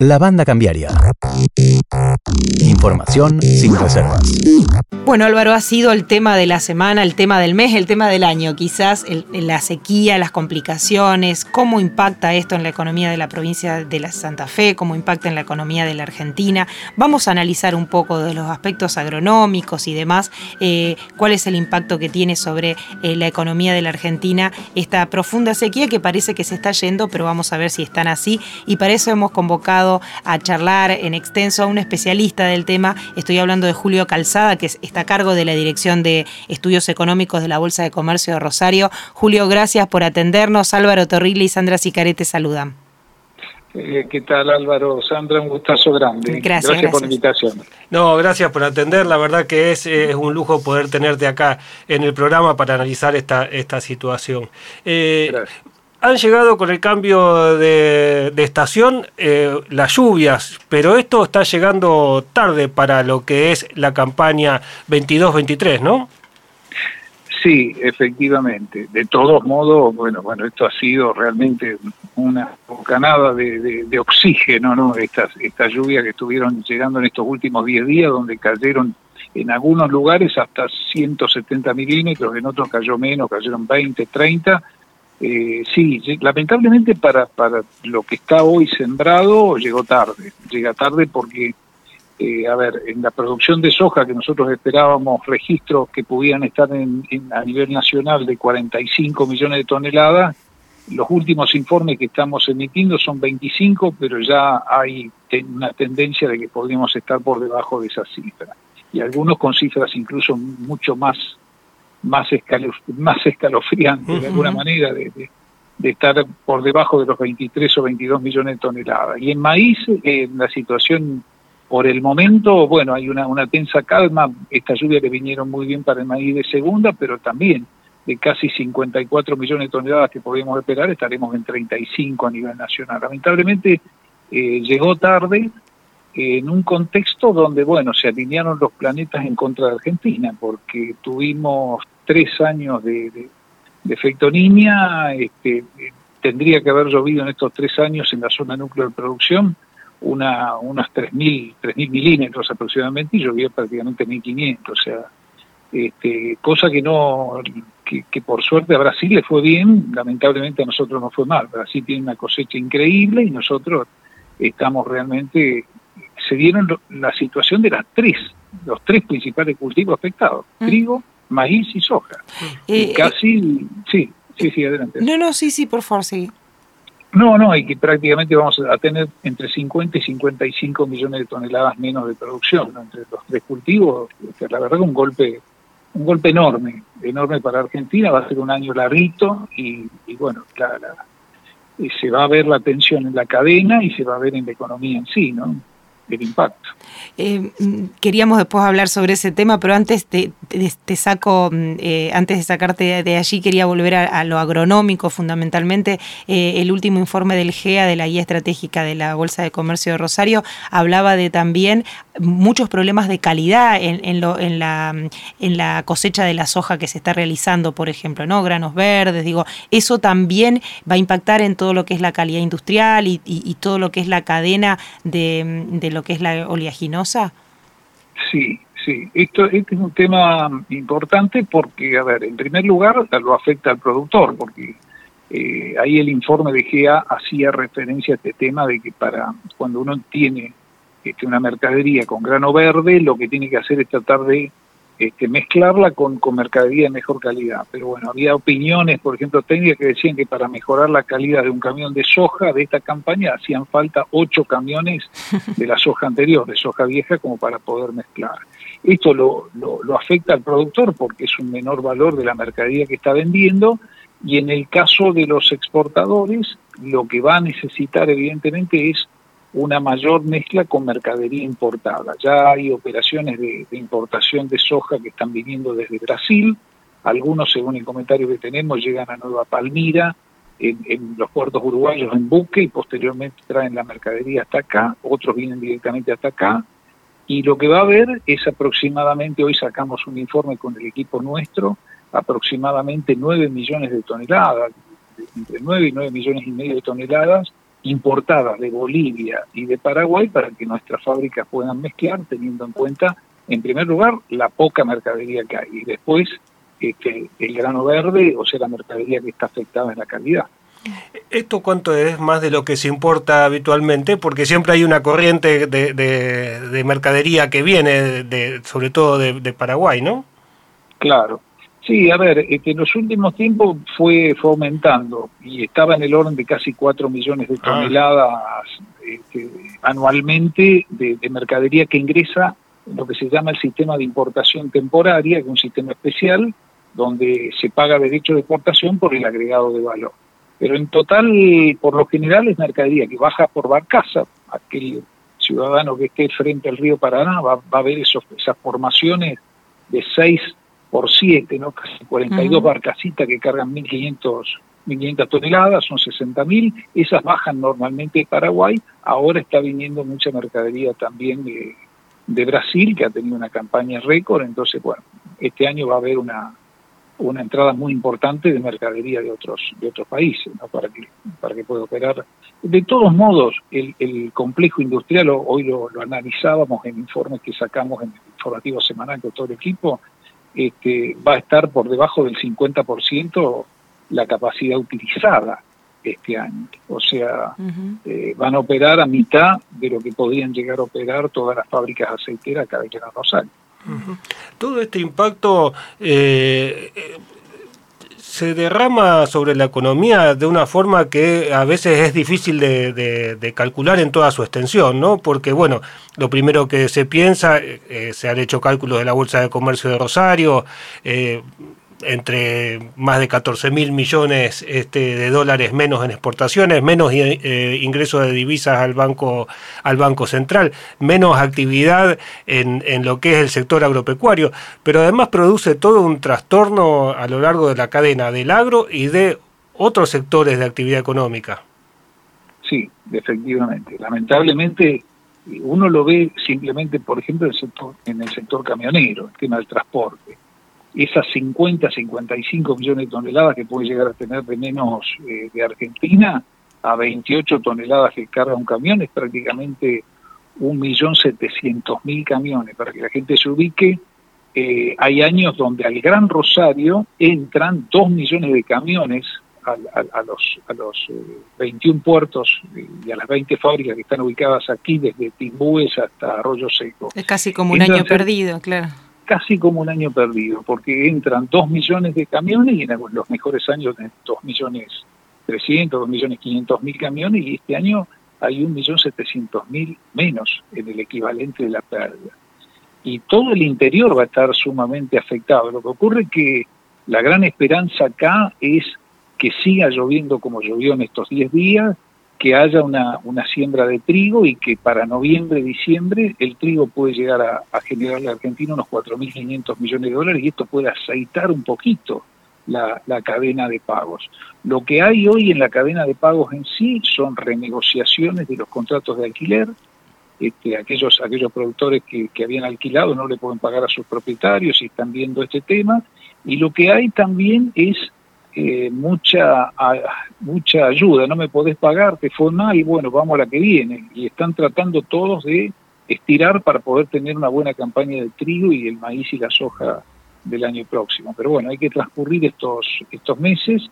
La banda cambiaria. Información sin reservas. Bueno, Álvaro, ha sido el tema de la semana, el tema del mes, el tema del año. Quizás la sequía, las complicaciones, cómo impacta esto en la economía de la provincia de la Santa Fe, cómo impacta en la economía de la Argentina. Vamos a analizar un poco de los aspectos agronómicos y demás, eh, cuál es el impacto que tiene sobre eh, la economía de la Argentina esta profunda sequía que parece que se está yendo, pero vamos a ver si están así. Y para eso hemos convocado a charlar en extenso a un especialista del tema. Estoy hablando de Julio Calzada, que es está a cargo de la Dirección de Estudios Económicos de la Bolsa de Comercio de Rosario. Julio, gracias por atendernos. Álvaro Torrilli y Sandra Sicarete saludan. Eh, ¿Qué tal Álvaro? Sandra, un gustazo grande. Gracias, por la invitación. No, gracias por atender. La verdad que es, es, un lujo poder tenerte acá en el programa para analizar esta, esta situación. Eh, han llegado con el cambio de, estación eh, las lluvias, pero esto está llegando tarde para lo que es la campaña 22-23, ¿no? Sí, efectivamente. De todos modos, bueno, bueno, esto ha sido realmente una bocanada de, oxígeno, ¿no? Estas, estas lluvias que estuvieron llegando en estos últimos 10 días, donde cayeron en algunos lugares hasta 170 milímetros, en otros cayó menos, cayeron 20, 30 eh, sí, lamentablemente para, para lo que está hoy sembrado llegó tarde, llega tarde porque, eh, a ver, en la producción de soja que nosotros esperábamos registros que pudieran estar en, a nivel nacional de 45 millones de toneladas, los últimos informes que estamos emitiendo son 25, pero ya hay una tendencia de que podríamos estar por debajo de esa cifra. Y algunos con cifras incluso mucho más más, más escalofriante de alguna manera de, estar por debajo de los 23 o 22 millones de toneladas. Y en maíz, en la situación por el momento, bueno, hay una, una tensa calma, estas lluvias que vinieron muy bien para el maíz de segunda, pero también de casi 54 millones de toneladas que podíamos esperar, estaremos en 35 a nivel nacional. Lamentablemente eh, llegó tarde, en un contexto donde, bueno, se alinearon los planetas en contra de Argentina, porque tuvimos tres años de, efecto niña, este, tendría que haber llovido en estos tres años en la zona núcleo de producción una, unas 3.000 mil milímetros aproximadamente y llovía prácticamente 1.500, o sea, este, cosa que no, que, que, por suerte a Brasil le fue bien, lamentablemente a nosotros no fue mal. Brasil tiene una cosecha increíble y nosotros estamos realmente, se dieron la situación de las tres, los tres principales cultivos afectados, mm. trigo, maíz y soja. y eh, casi, sí, sí, sí, adelante. No, no, sí, sí, por favor, sí. No, no, y que prácticamente vamos a tener entre 50 y 55 millones de toneladas menos de producción entre los tres cultivos. La verdad que un golpe, un golpe enorme, enorme para Argentina. Va a ser un año larguito y, bueno, la, se va a ver la tensión en la cadena y se va a ver en la economía en sí, ¿no? el impacto. Eh, queríamos después hablar sobre ese tema, pero antes te, te, saco, mm, eh, antes de sacarte de allí, quería volver a, lo agronómico fundamentalmente. Eh, el último informe del GEA, de la guía estratégica de la Bolsa de Comercio de Rosario, hablaba de también muchos problemas de calidad en, lo, en, la, en la cosecha de la soja que se está realizando, por ejemplo, ¿no? Granos verdes, digo, eso también va a impactar en todo lo que es la calidad industrial y, todo lo que es la cadena de, de lo que es la oleaginosa? Sí, sí. Esto, este es un tema importante porque, a ver, en primer lugar lo afecta al productor, porque eh, ahí el informe de GEA hacía referencia a este tema de que para cuando uno tiene este, una mercadería con grano verde, lo que tiene que hacer es tratar de este, mezclarla con, con mercadería de mejor calidad. Pero bueno, había opiniones, por ejemplo, técnicas que decían que para mejorar la calidad de un camión de soja de esta campaña hacían falta ocho camiones de la soja anterior, de soja vieja, como para poder mezclar. Esto lo, lo, afecta al productor porque es un menor valor de la mercadería que está vendiendo y en el caso de los exportadores, lo que va a necesitar evidentemente es una mayor mezcla con mercadería importada. Ya hay operaciones de, importación de soja que están viniendo desde Brasil, algunos, según el comentario que tenemos, llegan a Nueva Palmira, en, los puertos uruguayos en buque y posteriormente traen la mercadería hasta acá, otros vienen directamente hasta acá. Y lo que va a haber es aproximadamente, hoy sacamos un informe con el equipo nuestro, aproximadamente 9 millones de toneladas, entre 9 y 9 millones y medio de toneladas importadas de Bolivia y de Paraguay para que nuestras fábricas puedan mezclar, teniendo en cuenta, en primer lugar, la poca mercadería que hay y después este, el grano verde, o sea, la mercadería que está afectada en la calidad. ¿Esto cuánto es más de lo que se importa habitualmente? Porque siempre hay una corriente de, mercadería que viene, de, sobre todo de, Paraguay, ¿no? Claro. Sí, a ver, que en los últimos tiempos fue, aumentando y estaba en el orden de casi 4 millones de ah. toneladas este, anualmente de, mercadería que ingresa en lo que se llama el sistema de importación temporaria, que es un sistema especial donde se paga derecho de exportación por el agregado de valor. Pero en total, por lo general, es mercadería que baja por barcaza. Aquel ciudadano que esté frente al río Paraná va, a ver esos, esas formaciones de 6 por 7, ¿no? casi 42 barcacitas que cargan 1.500 1.500 toneladas, son 60.000, esas bajan normalmente de Paraguay, ahora está viniendo mucha mercadería también de, de Brasil, que ha tenido una campaña récord, entonces, bueno, este año va a haber una, una entrada muy importante de mercadería de otros de otros países ¿no? para que para que pueda operar. De todos modos el, el complejo industrial hoy lo, analizábamos en informes que sacamos en el informativo semanal con todo el equipo este, va a estar por debajo del 50% la capacidad utilizada este año. O sea eh, van a operar a mitad de lo que podían llegar a operar todas las fábricas aceiteras cada vez todo este impacto eh, se derrama sobre la economía de una forma que a veces es difícil de, calcular en toda su extensión, ¿no? Porque, bueno, lo primero que se piensa, eh, se han hecho cálculos de la Bolsa de Comercio de Rosario, eh, entre más de 14 mil millones este, de dólares menos en exportaciones, menos eh, ingresos de divisas al banco, al banco central, menos actividad en, en, lo que es el sector agropecuario, pero además produce todo un trastorno a lo largo de la cadena del agro y de otros sectores de actividad económica. Sí, efectivamente. Lamentablemente uno lo ve simplemente, por ejemplo, en el sector, en el sector camionero, el tema del transporte esas 50, 55 millones de toneladas que puede llegar a tener de menos eh, de Argentina a 28 toneladas que carga un camión es prácticamente 1.700.000 camiones. Para que la gente se ubique, eh, hay años donde al Gran Rosario entran 2 millones de camiones a, los, a los 21 eh, puertos y a las 20 fábricas que están ubicadas aquí, desde Timbúes hasta Arroyo Seco. Es casi como un año perdido, claro casi como un año perdido, porque entran 2 millones de camiones y en los mejores años de 2 millones 300, 2 millones 500 mil camiones y este año hay 1 millón 700 mil menos en el equivalente de la pérdida. Y todo el interior va a estar sumamente afectado. Lo que ocurre es que la gran esperanza acá es que siga lloviendo como llovió en estos 10 días que haya una, una siembra de trigo y que para noviembre, diciembre, el trigo puede llegar a, a generarle a Argentina unos 4.500 millones de dólares y esto puede aceitar un poquito la, la, cadena de pagos. Lo que hay hoy en la cadena de pagos en sí son renegociaciones de los contratos de alquiler. Este, aquellos, aquellos productores que, que habían alquilado no le pueden pagar a sus propietarios y están viendo este tema. Y lo que hay también es eh, mucha, mucha ayuda, no me podés pagar, te fue mal, y bueno, vamos a la que viene. Y están tratando todos de estirar para poder tener una buena campaña de trigo y el maíz y la soja del año próximo. Pero bueno, hay que transcurrir estos, estos meses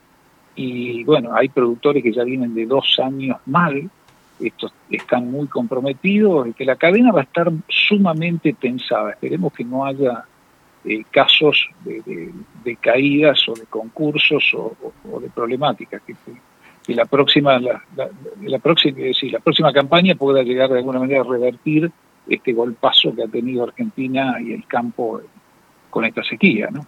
y bueno, hay productores que ya vienen de dos años mal, estos están muy comprometidos, que la cadena va a estar sumamente tensada. Esperemos que no haya eh, casos de, caídas o de concursos o, de problemáticas. Que, la próxima la, la, próxima sí, la próxima campaña pueda llegar de alguna manera a revertir este golpazo que ha tenido Argentina y el campo con esta sequía, ¿no?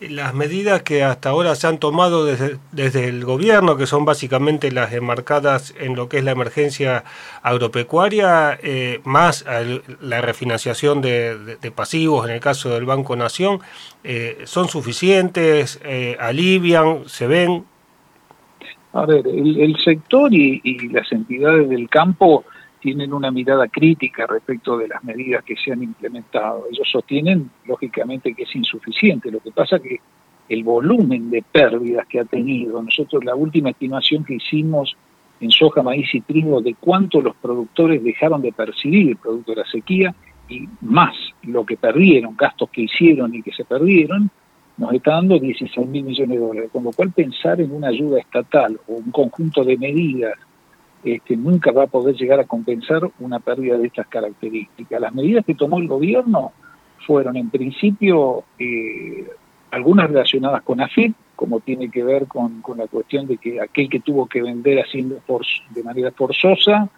Las medidas que hasta ahora se han tomado desde, desde, el gobierno, que son básicamente las enmarcadas en lo que es la emergencia agropecuaria, eh, más la refinanciación de, pasivos en el caso del Banco Nación, eh, ¿son suficientes? Eh, ¿Alivian? ¿Se ven? A ver, el, sector y las entidades del campo tienen una mirada crítica respecto de las medidas que se han implementado. Ellos sostienen, lógicamente, que es insuficiente. Lo que pasa que el volumen de pérdidas que ha tenido, nosotros la última estimación que hicimos en soja, maíz y trigo de cuánto los productores dejaron de percibir el producto de la sequía y más lo que perdieron, gastos que hicieron y que se perdieron, nos está dando 16 mil millones de dólares. Con lo cual pensar en una ayuda estatal o un conjunto de medidas este, nunca va a poder llegar a compensar una pérdida de estas características. Las medidas que tomó el gobierno fueron en principio eh, algunas relacionadas con AFIP, como tiene que ver con, la cuestión de que aquel que tuvo que vender haciendo de manera forzosa,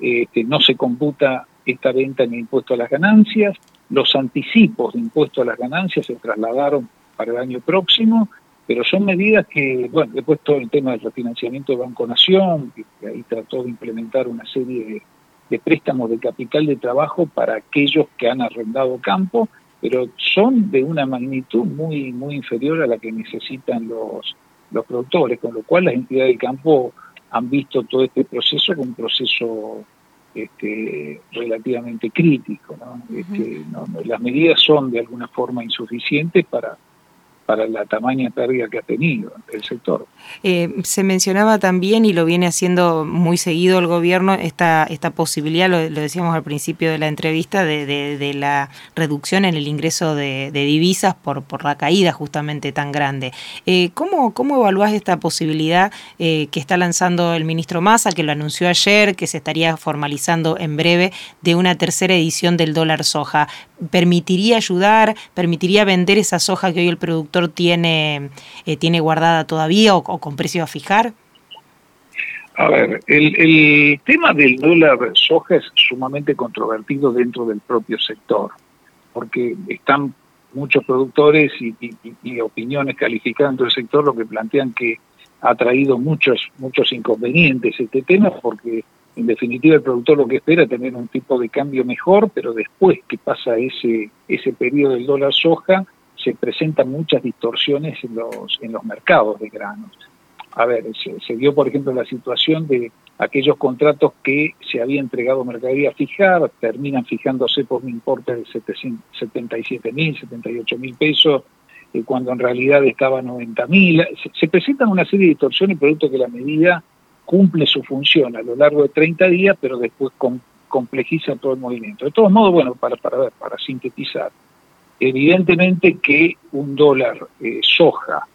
este, no se computa esta venta en impuesto a las ganancias, los anticipos de impuesto a las ganancias se trasladaron para el año próximo, pero son medidas que, bueno, después todo el tema del refinanciamiento de Banco Nación, que ahí trató de implementar una serie de, de préstamos de capital de trabajo para aquellos que han arrendado campo, pero son de una magnitud muy muy inferior a la que necesitan los, los productores, con lo cual las entidades de campo han visto todo este proceso como un proceso este, relativamente crítico. Este, ¿no? las medidas son de alguna forma insuficientes para, para la tamaña pérdida que ha tenido el sector. Eh, se mencionaba también, y lo viene haciendo muy seguido el gobierno, esta, esta posibilidad, lo, decíamos al principio de la entrevista, de, la reducción en el ingreso de, divisas por, por la caída justamente tan grande. Eh, ¿cómo, ¿Cómo evaluás esta posibilidad eh, que está lanzando el ministro Massa, que lo anunció ayer, que se estaría formalizando en breve, de una tercera edición del dólar soja? ¿Permitiría ayudar? ¿Permitiría vender esa soja que hoy el productor tiene, eh, tiene guardada todavía o, con precio a fijar? A ver, el, tema del dólar soja es sumamente controvertido dentro del propio sector, porque están muchos productores y, opiniones calificando el sector lo que plantean que ha traído muchos muchos inconvenientes este tema porque en definitiva el productor lo que espera es tener un tipo de cambio mejor, pero después que pasa ese ese periodo del dólar soja se presentan muchas distorsiones en los, en los mercados de granos. A ver, se, dio, por ejemplo, la situación de aquellos contratos que se había entregado mercadería fijar, terminan fijándose por un importe de 77 mil, 78 mil pesos, eh, cuando en realidad estaba 90 mil. Se, presentan una serie de distorsiones producto que la medida cumple su función a lo largo de 30 días, pero después complejiza todo el movimiento. De todos modos, bueno, para, para, para sintetizar, Evidentemente que un dólar eh, soja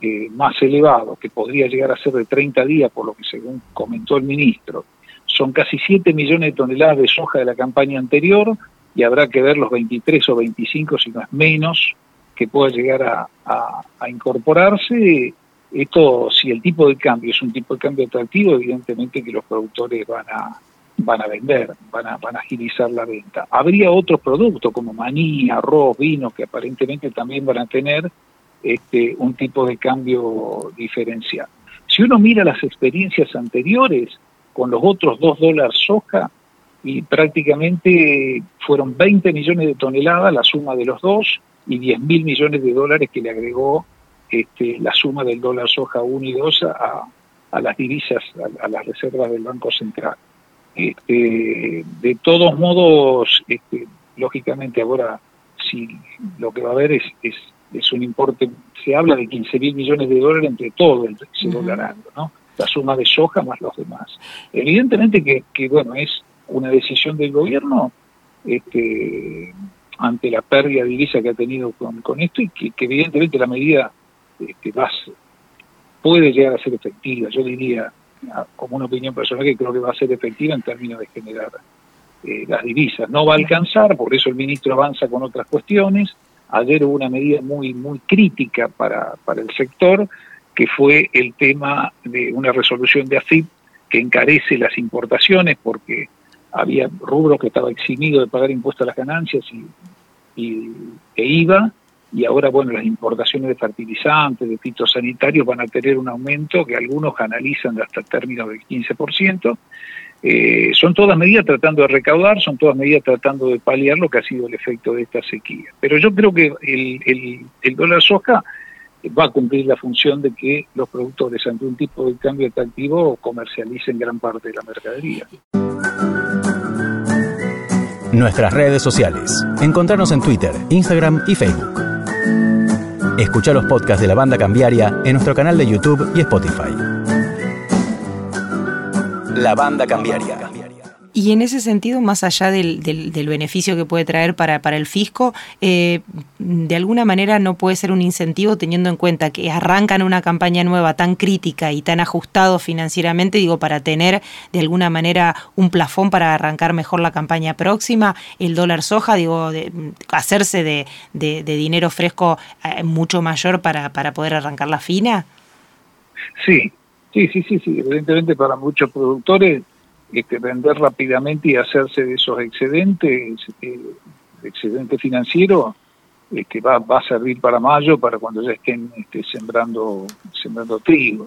eh, más elevado, que podría llegar a ser de 30 días, por lo que según comentó el ministro, son casi 7 millones de toneladas de soja de la campaña anterior y habrá que ver los 23 o 25, si no es menos, que pueda llegar a incorporarse. Esto, si el tipo de cambio es un tipo de cambio atractivo, evidentemente que los productores van a, van a vender, van a, van a agilizar la venta. Habría otros productos como maní, arroz, vino, que aparentemente también van a tener este, un tipo de cambio diferencial. Si uno mira las experiencias anteriores con los otros dos dólares soja, y prácticamente fueron 20 millones de toneladas la suma de los dos y 10 mil millones de dólares que le agregó este, la suma del dólar soja 1 y 2 a, a las divisas, a las reservas del Banco Central. Este, de todos modos, este, lógicamente ahora si lo que va a haber es, es, un importe, se habla de 15 mil millones de dólares entre todo el se ¿no? La suma de soja más los demás. Evidentemente que, que bueno, es una decisión del gobierno este, ante la pérdida de divisa que ha tenido con, con esto y que, evidentemente la medida este, va, puede llegar a ser efectiva. Yo diría, como una opinión personal que creo que va a ser efectiva en términos de generar eh, las divisas. No va a alcanzar, por eso el ministro avanza con otras cuestiones. Ayer hubo una medida muy, muy crítica para, para el sector, que fue el tema de una resolución de AFIP que encarece las importaciones porque había rubros que estaba eximido de pagar impuestos a las ganancias y, y, e IVA, y ahora, bueno, las importaciones de fertilizantes, de fitosanitarios van a tener un aumento que algunos analizan hasta términos del 15%. Eh, son todas medidas tratando de recaudar, son todas medidas tratando de paliar lo que ha sido el efecto de esta sequía. Pero yo creo que el, dólar soja va a cumplir la función de que los productores ante un tipo de cambio atractivo comercialicen gran parte de la mercadería. Nuestras redes sociales. Encontrarnos en Twitter, Instagram y Facebook. Escucha los podcasts de la banda cambiaria en nuestro canal de YouTube y Spotify. La banda cambiaria. Y en ese sentido, más allá del, beneficio que puede traer para, para el fisco, eh, de alguna manera no puede ser un incentivo teniendo en cuenta que arrancan una campaña nueva tan crítica y tan ajustado financieramente, digo, para tener de alguna manera un plafón para arrancar mejor la campaña próxima, el dólar soja, digo, de, hacerse de, de, dinero fresco eh, mucho mayor para, para poder arrancar la fina. Sí, sí, sí, sí, sí, evidentemente para muchos productores este, vender rápidamente y hacerse de esos excedentes, eh, excedente financiero, que va, va a servir para mayo, para cuando ya estén este, sembrando, sembrando trigo.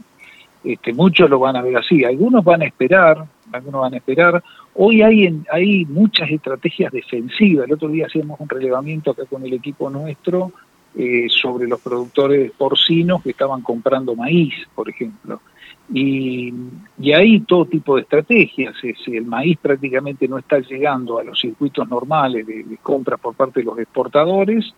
Este, muchos lo van a ver así, algunos van a esperar, algunos van a esperar. Hoy hay, hay muchas estrategias defensivas. El otro día hacíamos un relevamiento acá con el equipo nuestro eh, sobre los productores porcinos que estaban comprando maíz, por ejemplo. Y, y hay todo tipo de estrategias. el maíz prácticamente no está llegando a los circuitos normales de, compra por parte de los exportadores,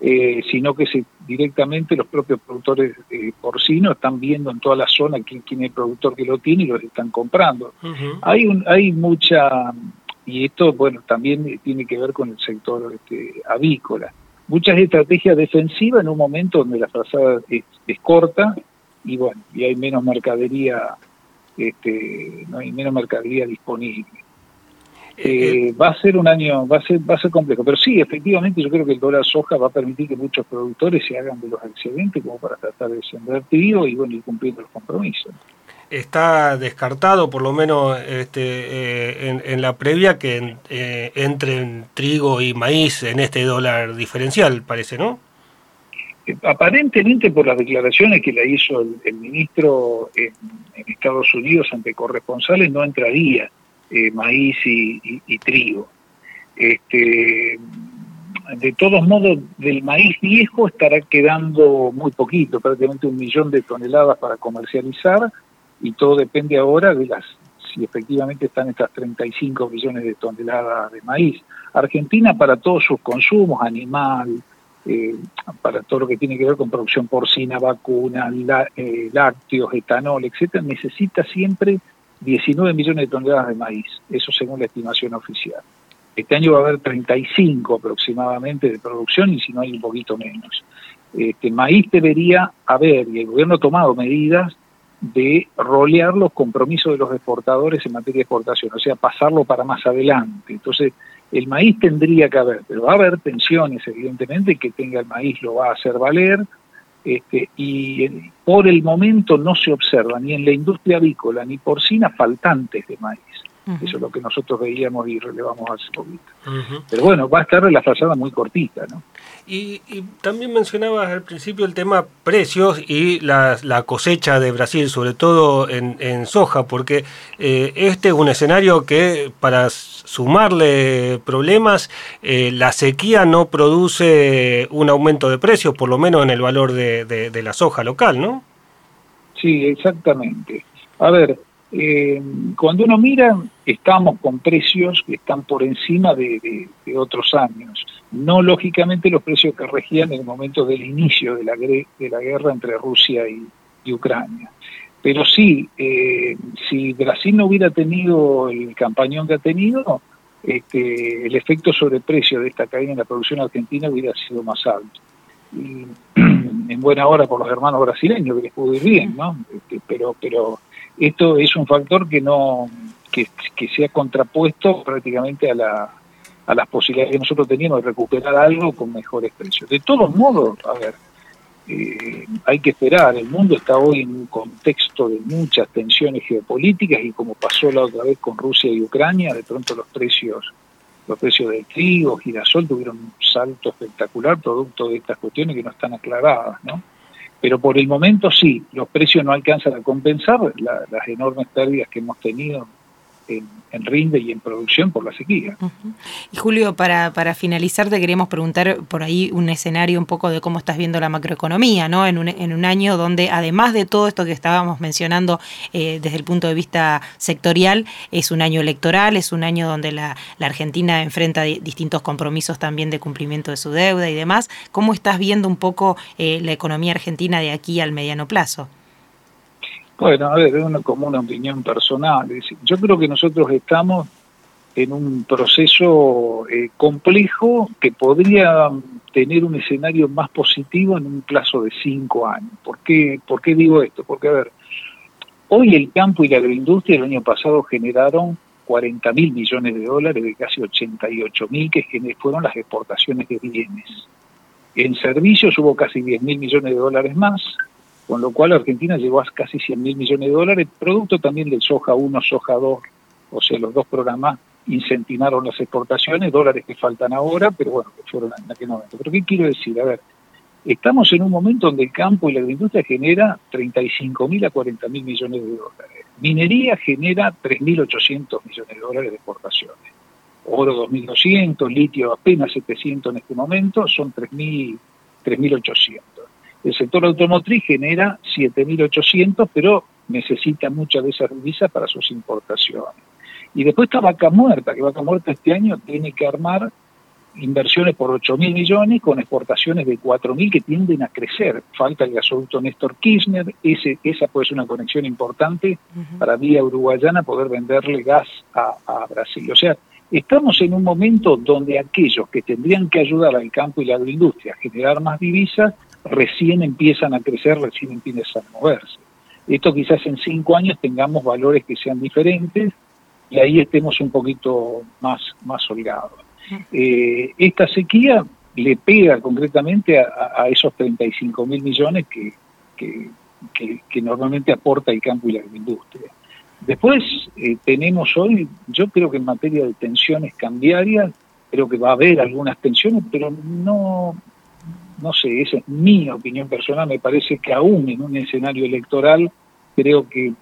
eh, sino que se, directamente los propios productores eh, porcinos están viendo en toda la zona quién, quién es el productor que lo tiene y los están comprando. Hay, un, hay mucha, y esto bueno también tiene que ver con el sector este, avícola, muchas estrategias defensivas en un momento donde la frazada es corta y bueno, y hay menos mercadería, este, no hay menos mercadería disponible. Eh, eh, va a ser un año, va a ser, va a ser complejo, pero sí, efectivamente yo creo que el dólar soja va a permitir que muchos productores se hagan de los excedentes como para tratar de sembrar trigo y bueno, ir cumpliendo los compromisos. Está descartado, por lo menos este, eh, en, la previa, que entren trigo y maíz en este dólar diferencial, parece, ¿no? Aparentemente por las declaraciones que le hizo el, ministro en, Estados Unidos ante corresponsales no entraría eh, maíz y, trigo. Este, de todos modos, del maíz viejo estará quedando muy poquito, prácticamente un millón de toneladas para comercializar y todo depende ahora de las si efectivamente están estas 35 millones de toneladas de maíz. Argentina para todos sus consumos, animal, eh, para todo lo que tiene que ver con producción porcina, vacunas, eh, lácteos, etanol, etcétera, necesita siempre 19 millones de toneladas de maíz, eso según la estimación oficial. Este año va a haber 35 aproximadamente de producción y si no hay un poquito menos. Este maíz debería haber, y el gobierno ha tomado medidas de rolear los compromisos de los exportadores en materia de exportación, o sea, pasarlo para más adelante. Entonces, el maíz tendría que haber, pero va a haber tensiones, evidentemente, que tenga el maíz lo va a hacer valer, este, y por el momento no se observa ni en la industria avícola ni porcina faltantes de maíz. Eso es lo que nosotros veíamos y relevamos hace poquito. Pero bueno, va a estar la fachada muy cortita, ¿no? Y, también mencionabas al principio el tema precios y la, cosecha de Brasil, sobre todo en, soja, porque eh, este es un escenario que para sumarle problemas, eh, la sequía no produce un aumento de precios, por lo menos en el valor de, de la soja local, ¿no? Sí, exactamente. A ver, eh, cuando uno mira, estamos con precios que están por encima de, otros años. No lógicamente los precios que regían en el momento del inicio de la, de la guerra entre Rusia y, Ucrania. Pero sí, eh, si Brasil no hubiera tenido el campañón que ha tenido, este, el efecto sobre precio de esta caída en la producción argentina hubiera sido más alto. Y, en buena hora por los hermanos brasileños, que les pudo ir bien, ¿no? Este, pero, pero esto es un factor que no que, que se ha contrapuesto prácticamente a, la, a las posibilidades que nosotros teníamos de recuperar algo con mejores precios. De todos modos, a ver, eh, hay que esperar, el mundo está hoy en un contexto de muchas tensiones geopolíticas y como pasó la otra vez con Rusia y Ucrania, de pronto los precios los precios del trigo, girasol tuvieron un salto espectacular producto de estas cuestiones que no están aclaradas, ¿no? Pero por el momento sí, los precios no alcanzan a compensar las enormes pérdidas que hemos tenido en, rinde y en producción por la sequía. Y Julio, para, para finalizar, te queríamos preguntar por ahí un escenario un poco de cómo estás viendo la macroeconomía, ¿no? En un, en un año donde, además de todo esto que estábamos mencionando eh, desde el punto de vista sectorial, es un año electoral, es un año donde la, la Argentina enfrenta distintos compromisos también de cumplimiento de su deuda y demás. ¿Cómo estás viendo un poco eh, la economía argentina de aquí al mediano plazo? Bueno, a ver, es una, como una opinión personal. Yo creo que nosotros estamos en un proceso eh, complejo que podría tener un escenario más positivo en un plazo de cinco años. ¿Por qué, ¿Por qué digo esto? Porque, a ver, hoy el campo y la agroindustria el año pasado generaron 40 mil millones de dólares de casi 88 mil que fueron las exportaciones de bienes. En servicios hubo casi 10 mil millones de dólares más, con lo cual Argentina llegó a casi 100 mil millones de dólares, producto también del soja 1, soja 2, o sea, los dos programas incentivaron las exportaciones, dólares que faltan ahora, pero bueno, que fueron en aquel momento. Pero ¿qué quiero decir? A ver, estamos en un momento donde el campo y la agricultura genera 35 mil a 40 mil millones de dólares. Minería genera 3.800 millones de dólares de exportaciones. Oro 2.200, litio apenas 700 en este momento, son 3.800. El sector automotriz genera 7.800, pero necesita muchas de esas divisas para sus importaciones. Y después está Vaca Muerta, que Vaca Muerta este año tiene que armar inversiones por 8 mil millones con exportaciones de 4 mil que tienden a crecer. Falta el gasoducto Néstor Kirchner, ese, esa puede ser una conexión importante para vía uruguayana poder venderle gas a, a, Brasil. O sea, estamos en un momento donde aquellos que tendrían que ayudar al campo y la agroindustria a generar más divisas, recién empiezan a crecer, recién empiezan a moverse. Esto quizás en cinco años tengamos valores que sean diferentes, y ahí estemos un poquito más, más holgados. Eh, esta sequía le pega concretamente a, esos 35 mil millones que, que, normalmente aporta el campo y la industria. Después eh, tenemos hoy, yo creo que en materia de tensiones cambiarias, creo que va a haber algunas tensiones, pero no, no sé, esa es mi opinión personal, me parece que aún en un escenario electoral, creo que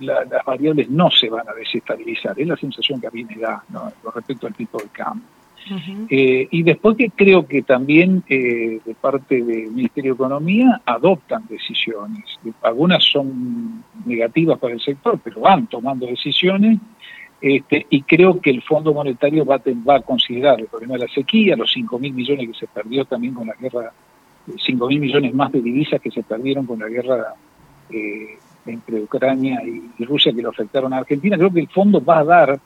las variables no se van a desestabilizar, es la sensación que a mí me da ¿no? con respecto al tipo de cambio. Eh, y después que creo que también eh, de parte del Ministerio de Economía adoptan decisiones. Algunas son negativas para el sector, pero van tomando decisiones. Este, y creo que el Fondo Monetario va a, va considerar el problema de la sequía, los 5 mil millones que se perdió también con la guerra, 5 mil millones más de divisas que se perdieron con la guerra eh, entre Ucrania y, Rusia que lo afectaron a Argentina, creo que el fondo va a dar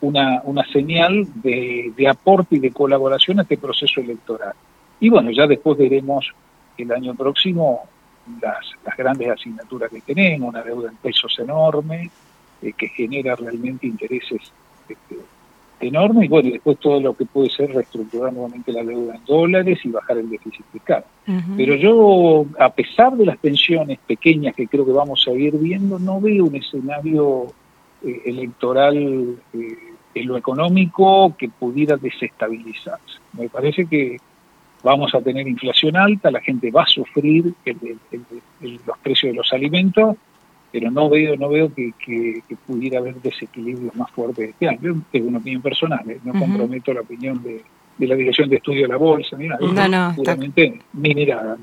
una, una señal de, aporte y de colaboración a este proceso electoral. Y bueno, ya después veremos el año próximo las, las grandes asignaturas que tenemos, una deuda en pesos enorme, eh, que genera realmente intereses este, enorme y bueno, después todo lo que puede ser reestructurar nuevamente la deuda en dólares y bajar el déficit fiscal. Pero yo, a pesar de las pensiones pequeñas que creo que vamos a ir viendo, no veo un escenario eh, electoral eh, en lo económico que pudiera desestabilizarse. Me parece que vamos a tener inflación alta, la gente va a sufrir los precios de los alimentos pero no veo no veo que, pudiera haber desequilibrios más fuertes este año. Es una opinión personal, ¿eh? no comprometo la opinión de, de la Dirección de Estudio de la Bolsa, no, no, puramente mi mirada.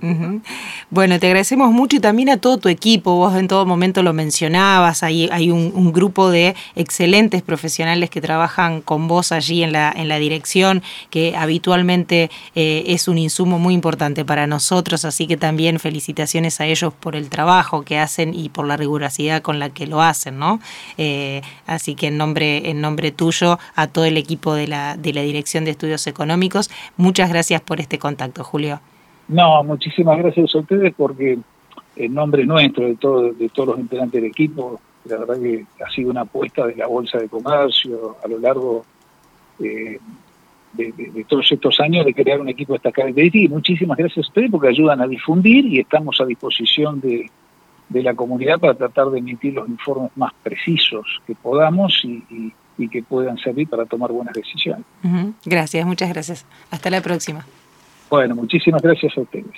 Bueno, te agradecemos mucho y también a todo tu equipo, vos en todo momento lo mencionabas, hay, hay un, grupo de excelentes profesionales que trabajan con vos allí en la, en la dirección, que habitualmente eh, es un insumo muy importante para nosotros, así que también felicitaciones a ellos por el trabajo que hacen y por la rigurosidad con la que lo hacen, ¿no? Eh, así que en nombre, en nombre tuyo, a todo el equipo de la, de la Dirección de Estudios Económicos, Muchas gracias por este contacto, Julio. No, muchísimas gracias a ustedes porque en nombre nuestro, de, todo, de todos los integrantes del equipo, la verdad que ha sido una apuesta de la Bolsa de Comercio a lo largo eh, de, todos estos años de crear un equipo de esta característica y muchísimas gracias a ustedes porque ayudan a difundir y estamos a disposición de, la comunidad para tratar de emitir los informes más precisos que podamos y que puedan servir para tomar buenas decisiones. Gracias, muchas gracias. Hasta la próxima. Bueno, muchísimas gracias a ustedes.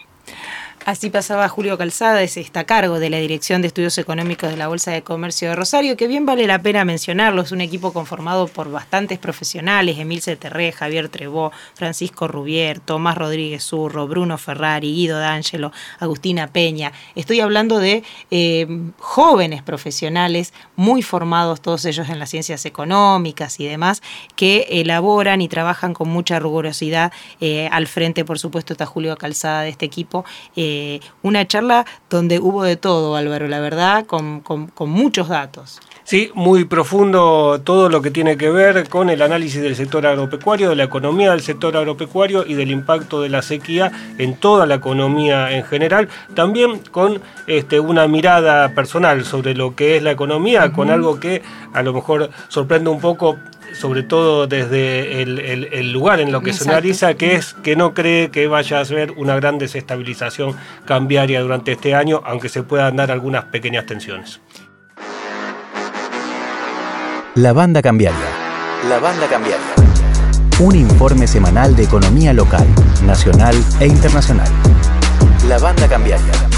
Así pasaba Julio Calzada, es está a cargo de la Dirección de Estudios Económicos de la Bolsa de Comercio de Rosario, que bien vale la pena mencionarlo, es un equipo conformado por bastantes profesionales, Emil Ceterré, Javier Trebó, Francisco Rubier, Tomás Rodríguez Zurro, Bruno Ferrari, Guido D'Angelo, Agustina Peña. Estoy hablando de eh, jóvenes profesionales muy formados, todos ellos en las ciencias económicas y demás, que elaboran y trabajan con mucha rigurosidad. Eh, al frente, por supuesto, está Julio Calzada de este equipo. Eh, eh, una charla donde hubo de todo, Álvaro, la verdad, con, con muchos datos. Sí, muy profundo todo lo que tiene que ver con el análisis del sector agropecuario, de la economía del sector agropecuario y del impacto de la sequía en toda la economía en general. También con este, una mirada personal sobre lo que es la economía, con algo que a lo mejor sorprende un poco sobre todo desde el, lugar en lo que se analiza, que es que no cree que vaya a haber una gran desestabilización cambiaria durante este año, aunque se puedan dar algunas pequeñas tensiones. La Banda Cambiaria. La Banda Cambiaria. Un informe semanal de economía local, nacional e internacional. La Banda Cambiaria.